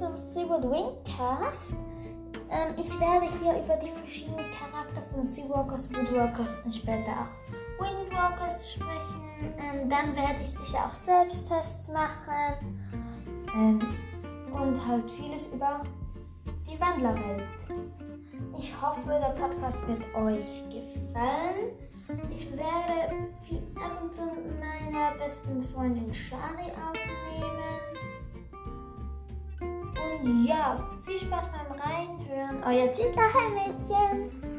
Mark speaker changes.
Speaker 1: Wingcast. Ähm, ich werde hier über die verschiedenen Charakter von Seawalkers, Woodwalkers und später auch Windwalkers sprechen. Ähm, dann werde ich sicher auch Selbsttests machen ähm, und halt vieles über die Wandlerwelt. Ich hoffe, der Podcast wird euch gefallen. Ich werde ab und zu meiner besten Freundin Shari aufnehmen. Ja, viel Spaß beim Reinhören. Euer Tigerheim-Mädchen.